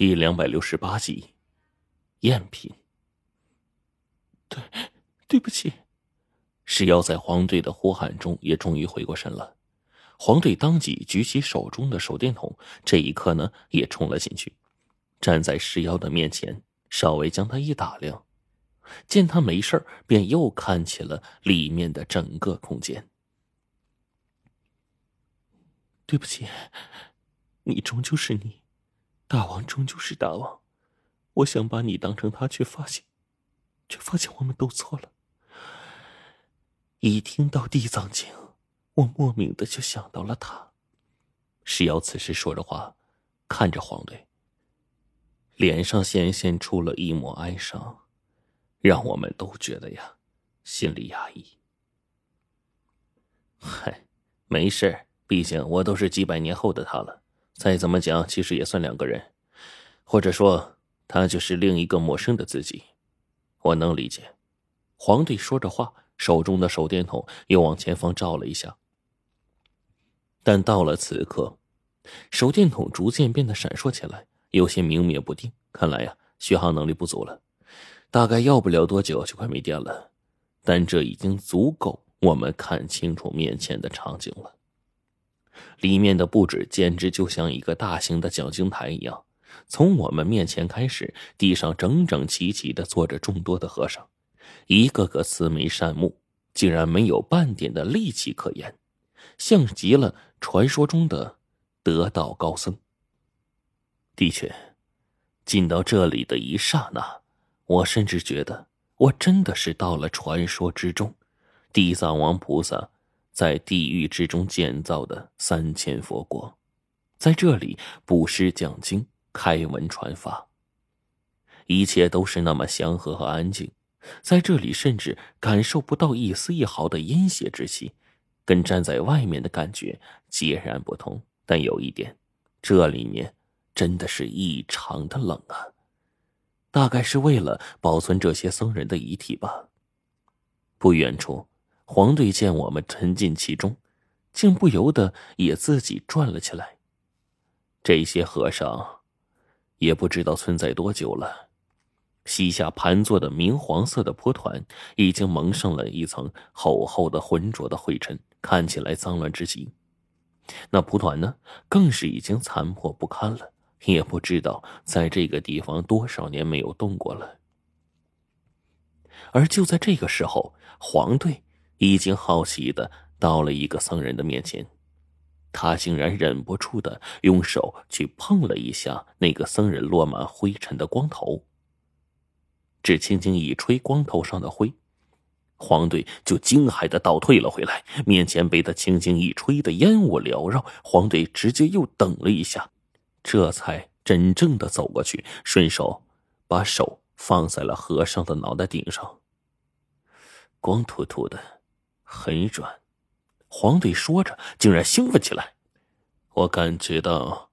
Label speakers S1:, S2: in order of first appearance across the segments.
S1: 第两百六十八集，赝品。
S2: 对，对不起。
S1: 石妖在黄队的呼喊中也终于回过神了。黄队当即举起手中的手电筒，这一刻呢也冲了进去，站在石妖的面前，稍微将他一打量，见他没事便又看起了里面的整个空间。
S2: 对不起，你终究是你。大王终究是大王，我想把你当成他，却发现，却发现我们都错了。一听到《地藏经》，我莫名的就想到了他。
S1: 石瑶此时说着话，看着黄队，脸上显现出了一抹哀伤，让我们都觉得呀，心里压抑。嗨，没事，毕竟我都是几百年后的他了。再怎么讲，其实也算两个人，或者说，他就是另一个陌生的自己。我能理解。皇帝说着话，手中的手电筒又往前方照了一下。但到了此刻，手电筒逐渐变得闪烁起来，有些明灭不定。看来呀，续航能力不足了，大概要不了多久就快没电了。但这已经足够我们看清楚面前的场景了。里面的布置简直就像一个大型的讲经台一样。从我们面前开始，地上整整齐齐的坐着众多的和尚，一个个慈眉善目，竟然没有半点的戾气可言，像极了传说中的得道高僧。的确，进到这里的一刹那，我甚至觉得我真的是到了传说之中，地藏王菩萨。在地狱之中建造的三千佛国，在这里布施讲经、开文传法，一切都是那么祥和和安静。在这里，甚至感受不到一丝一毫的阴邪之气，跟站在外面的感觉截然不同。但有一点，这里面真的是异常的冷啊！大概是为了保存这些僧人的遗体吧。不远处。黄队见我们沉浸其中，竟不由得也自己转了起来。这些和尚也不知道存在多久了，膝下盘坐的明黄色的蒲团已经蒙上了一层厚厚的浑浊的灰尘，看起来脏乱之极。那蒲团呢，更是已经残破不堪了，也不知道在这个地方多少年没有动过了。而就在这个时候，黄队。已经好奇的到了一个僧人的面前，他竟然忍不住的用手去碰了一下那个僧人落满灰尘的光头。只轻轻一吹光头上的灰，黄队就惊骇的倒退了回来，面前被他轻轻一吹的烟雾缭绕。黄队直接又等了一下，这才真正的走过去，顺手把手放在了和尚的脑袋顶上，光秃秃的。很软，黄队说着，竟然兴奋起来。我感觉到，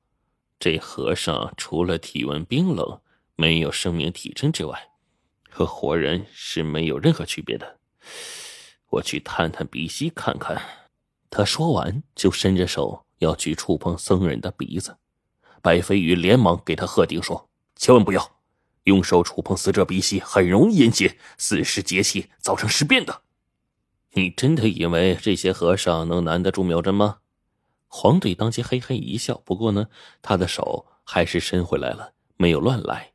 S1: 这和尚除了体温冰冷、没有生命体征之外，和活人是没有任何区别的。我去探探鼻息看看。他说完，就伸着手要去触碰僧人的鼻子。白飞宇连忙给他喝定说：“千万不要用手触碰死者鼻息，很容易引起四时节气，造成尸变的。”你真的以为这些和尚能难得住妙真吗？黄队当即嘿嘿一笑。不过呢，他的手还是伸回来了，没有乱来。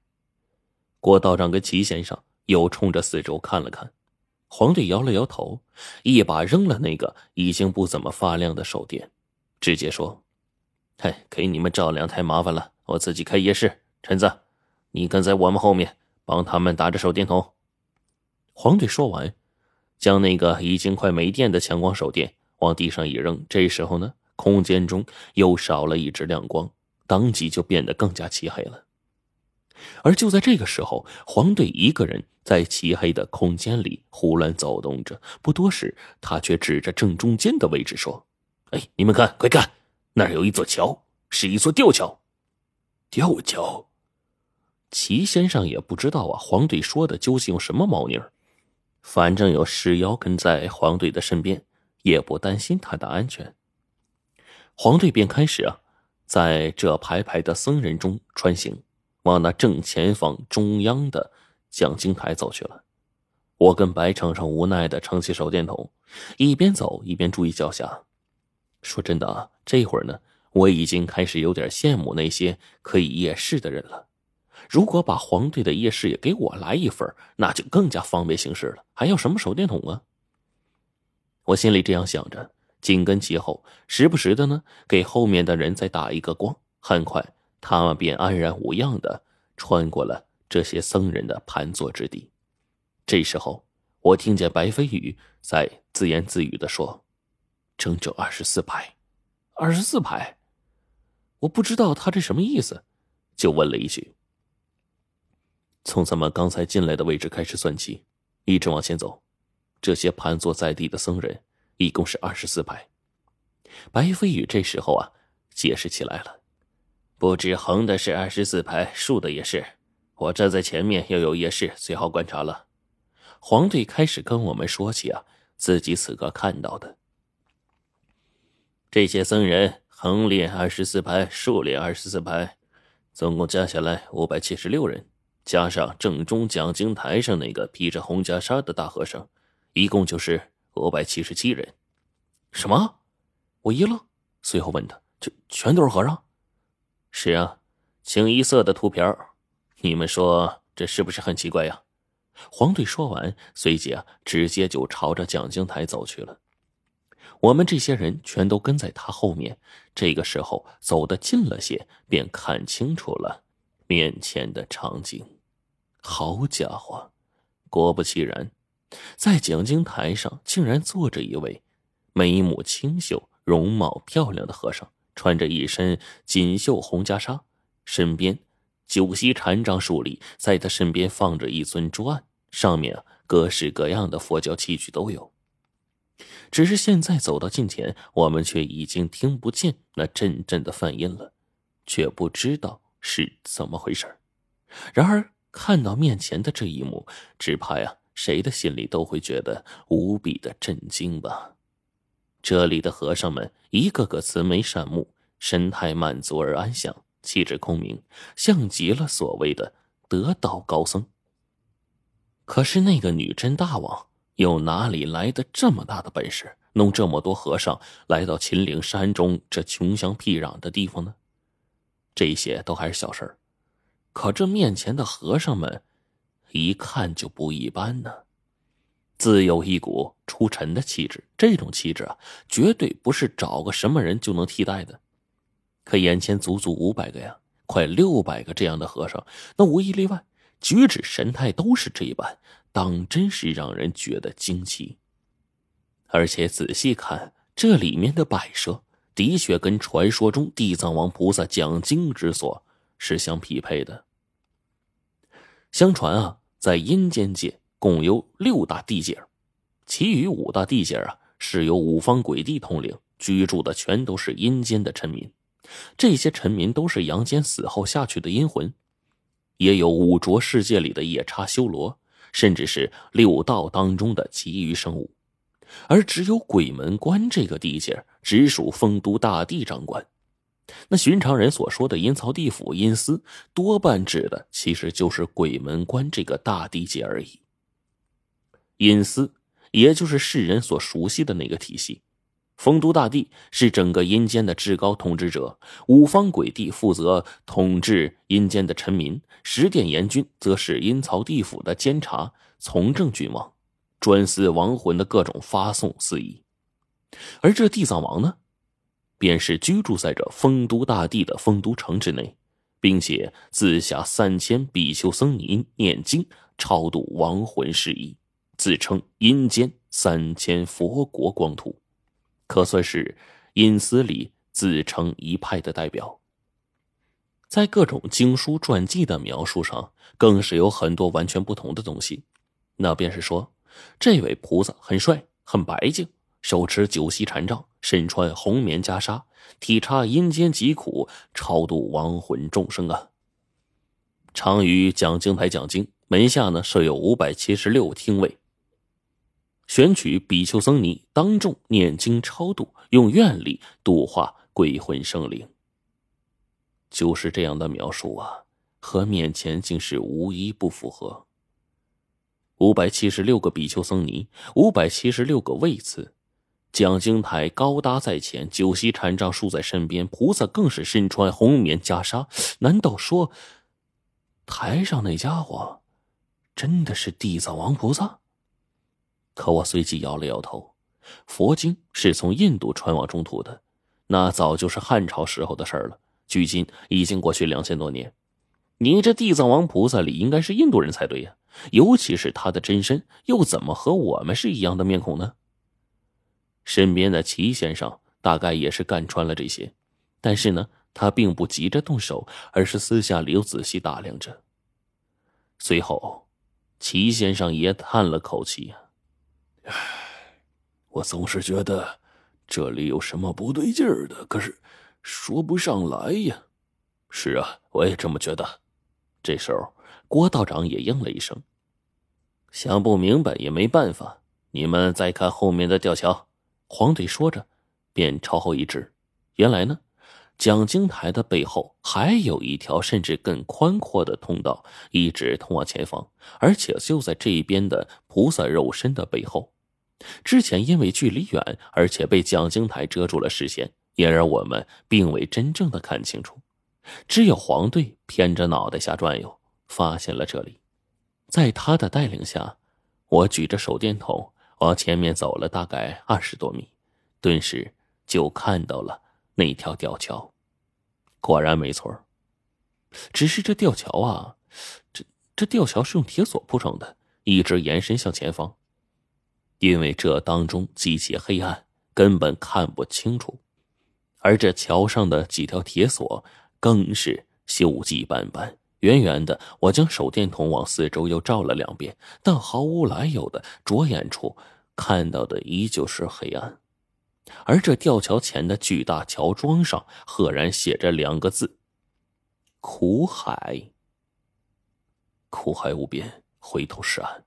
S1: 郭道长跟齐先生又冲着四周看了看，黄队摇了摇头，一把扔了那个已经不怎么发亮的手电，直接说：“嘿，给你们照亮太麻烦了，我自己开夜视。陈子，你跟在我们后面，帮他们打着手电筒。”黄队说完。将那个已经快没电的强光手电往地上一扔，这时候呢，空间中又少了一只亮光，当即就变得更加漆黑了。而就在这个时候，黄队一个人在漆黑的空间里胡乱走动着。不多时，他却指着正中间的位置说：“哎，你们看，快看，那儿有一座桥，是一座吊桥。”
S2: 吊桥。
S1: 齐先生也不知道啊，黄队说的究竟有什么猫腻儿。反正有石妖跟在黄队的身边，也不担心他的安全。黄队便开始啊，在这排排的僧人中穿行，往那正前方中央的讲经台走去了。我跟白程程无奈的撑起手电筒，一边走一边注意脚下。说真的啊，这会儿呢，我已经开始有点羡慕那些可以夜视的人了。如果把黄队的夜视也给我来一份，那就更加方便行事了。还要什么手电筒啊？我心里这样想着，紧跟其后，时不时的呢给后面的人再打一个光。很快，他们便安然无恙的穿过了这些僧人的盘坐之地。这时候，我听见白飞宇在自言自语的说：“整整二十四排，二十四排。”我不知道他这什么意思，就问了一句。从咱们刚才进来的位置开始算起，一直往前走，这些盘坐在地的僧人一共是二十四排。白飞宇这时候啊，解释起来了：“不止横的是二十四排，竖的也是。我站在前面，又有夜视，最好观察了。”黄队开始跟我们说起啊，自己此刻看到的这些僧人，横列二十四排，竖列二十四排，总共加起来五百七十六人。加上正中讲经台上那个披着红袈裟的大和尚，一共就是五百七十七人。
S2: 什么？我一愣，随后问他：“这全都是和尚？”“
S1: 是啊，清一色的秃瓢。你们说这是不是很奇怪呀？”黄队说完，随即啊，直接就朝着讲经台走去了。我们这些人全都跟在他后面。这个时候走得近了些，便看清楚了。面前的场景，好家伙！果不其然，在讲经台上竟然坐着一位眉目清秀、容貌漂亮的和尚，穿着一身锦绣红袈裟，身边九溪禅杖竖立，在他身边放着一尊桌案，上面各式各样的佛教器具都有。只是现在走到近前，我们却已经听不见那阵阵的梵音了，却不知道。是怎么回事然而看到面前的这一幕，只怕呀，谁的心里都会觉得无比的震惊吧。这里的和尚们一个个慈眉善目，神态满足而安详，气质空明，像极了所谓的得道高僧。可是那个女真大王又哪里来的这么大的本事，弄这么多和尚来到秦岭山中这穷乡僻壤的地方呢？这些都还是小事儿，可这面前的和尚们，一看就不一般呢，自有一股出尘的气质。这种气质啊，绝对不是找个什么人就能替代的。可眼前足足五百个呀，快六百个这样的和尚，那无一例外，举止神态都是这一般，当真是让人觉得惊奇。而且仔细看这里面的摆设。的确跟传说中地藏王菩萨讲经之所是相匹配的。相传啊，在阴间界共有六大地界，其余五大地界啊是由五方鬼帝统领，居住的全都是阴间的臣民。这些臣民都是阳间死后下去的阴魂，也有五浊世界里的夜叉、修罗，甚至是六道当中的其余生物。而只有鬼门关这个地界直属丰都大帝掌管。那寻常人所说的阴曹地府、阴司，多半指的其实就是鬼门关这个大地界而已。阴司也就是世人所熟悉的那个体系，丰都大帝是整个阴间的至高统治者，五方鬼帝负责统治阴间的臣民，十殿阎君则是阴曹地府的监察从政君王。专司亡魂的各种发送司仪，而这地藏王呢，便是居住在这丰都大帝的丰都城之内，并且自下三千比丘僧尼念经超度亡魂事宜，自称阴间三千佛国光土，可算是阴司里自成一派的代表。在各种经书传记的描述上，更是有很多完全不同的东西，那便是说。这位菩萨很帅，很白净，手持九溪禅杖，身穿红棉袈裟，体察阴间疾苦，超度亡魂众生啊！常于讲经台讲经，门下呢设有五百七十六厅位，选取比丘僧尼当众念经超度，用愿力度化鬼魂生灵。就是这样的描述啊，和面前竟是无一不符合。五百七十六个比丘僧尼，五百七十六个位次，讲经台高搭在前，九席禅杖竖在身边，菩萨更是身穿红棉袈裟。难道说，台上那家伙真的是地藏王菩萨？可我随即摇了摇头。佛经是从印度传往中土的，那早就是汉朝时候的事儿了。距今已经过去两千多年，你这地藏王菩萨里应该是印度人才对呀。尤其是他的真身，又怎么和我们是一样的面孔呢？身边的齐先生大概也是干穿了这些，但是呢，他并不急着动手，而是私下里又仔细打量着。随后，齐先生也叹了口气呀：“
S2: 唉，我总是觉得这里有什么不对劲儿的，可是说不上来呀。”“
S1: 是啊，我也这么觉得。”这时候。郭道长也应了一声，想不明白也没办法。你们再看后面的吊桥。黄队说着，便朝后一指。原来呢，讲经台的背后还有一条甚至更宽阔的通道，一直通往前方，而且就在这一边的菩萨肉身的背后。之前因为距离远，而且被讲经台遮住了视线，也让我们并未真正的看清楚。只有黄队偏着脑袋瞎转悠。发现了这里，在他的带领下，我举着手电筒往前面走了大概二十多米，顿时就看到了那条吊桥。果然没错，只是这吊桥啊，这这吊桥是用铁索铺成的，一直延伸向前方，因为这当中极其黑暗，根本看不清楚，而这桥上的几条铁索更是锈迹斑斑。远远的，我将手电筒往四周又照了两遍，但毫无来由的着眼处看到的依旧是黑暗。而这吊桥前的巨大桥桩上，赫然写着两个字：“苦海。”苦海无边，回头是岸。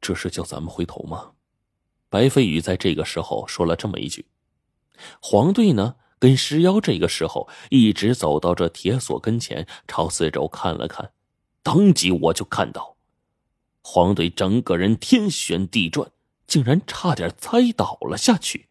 S1: 这是叫咱们回头吗？白飞宇在这个时候说了这么一句。黄队呢？跟石妖这个时候一直走到这铁索跟前，朝四周看了看，当即我就看到，黄队整个人天旋地转，竟然差点栽倒了下去。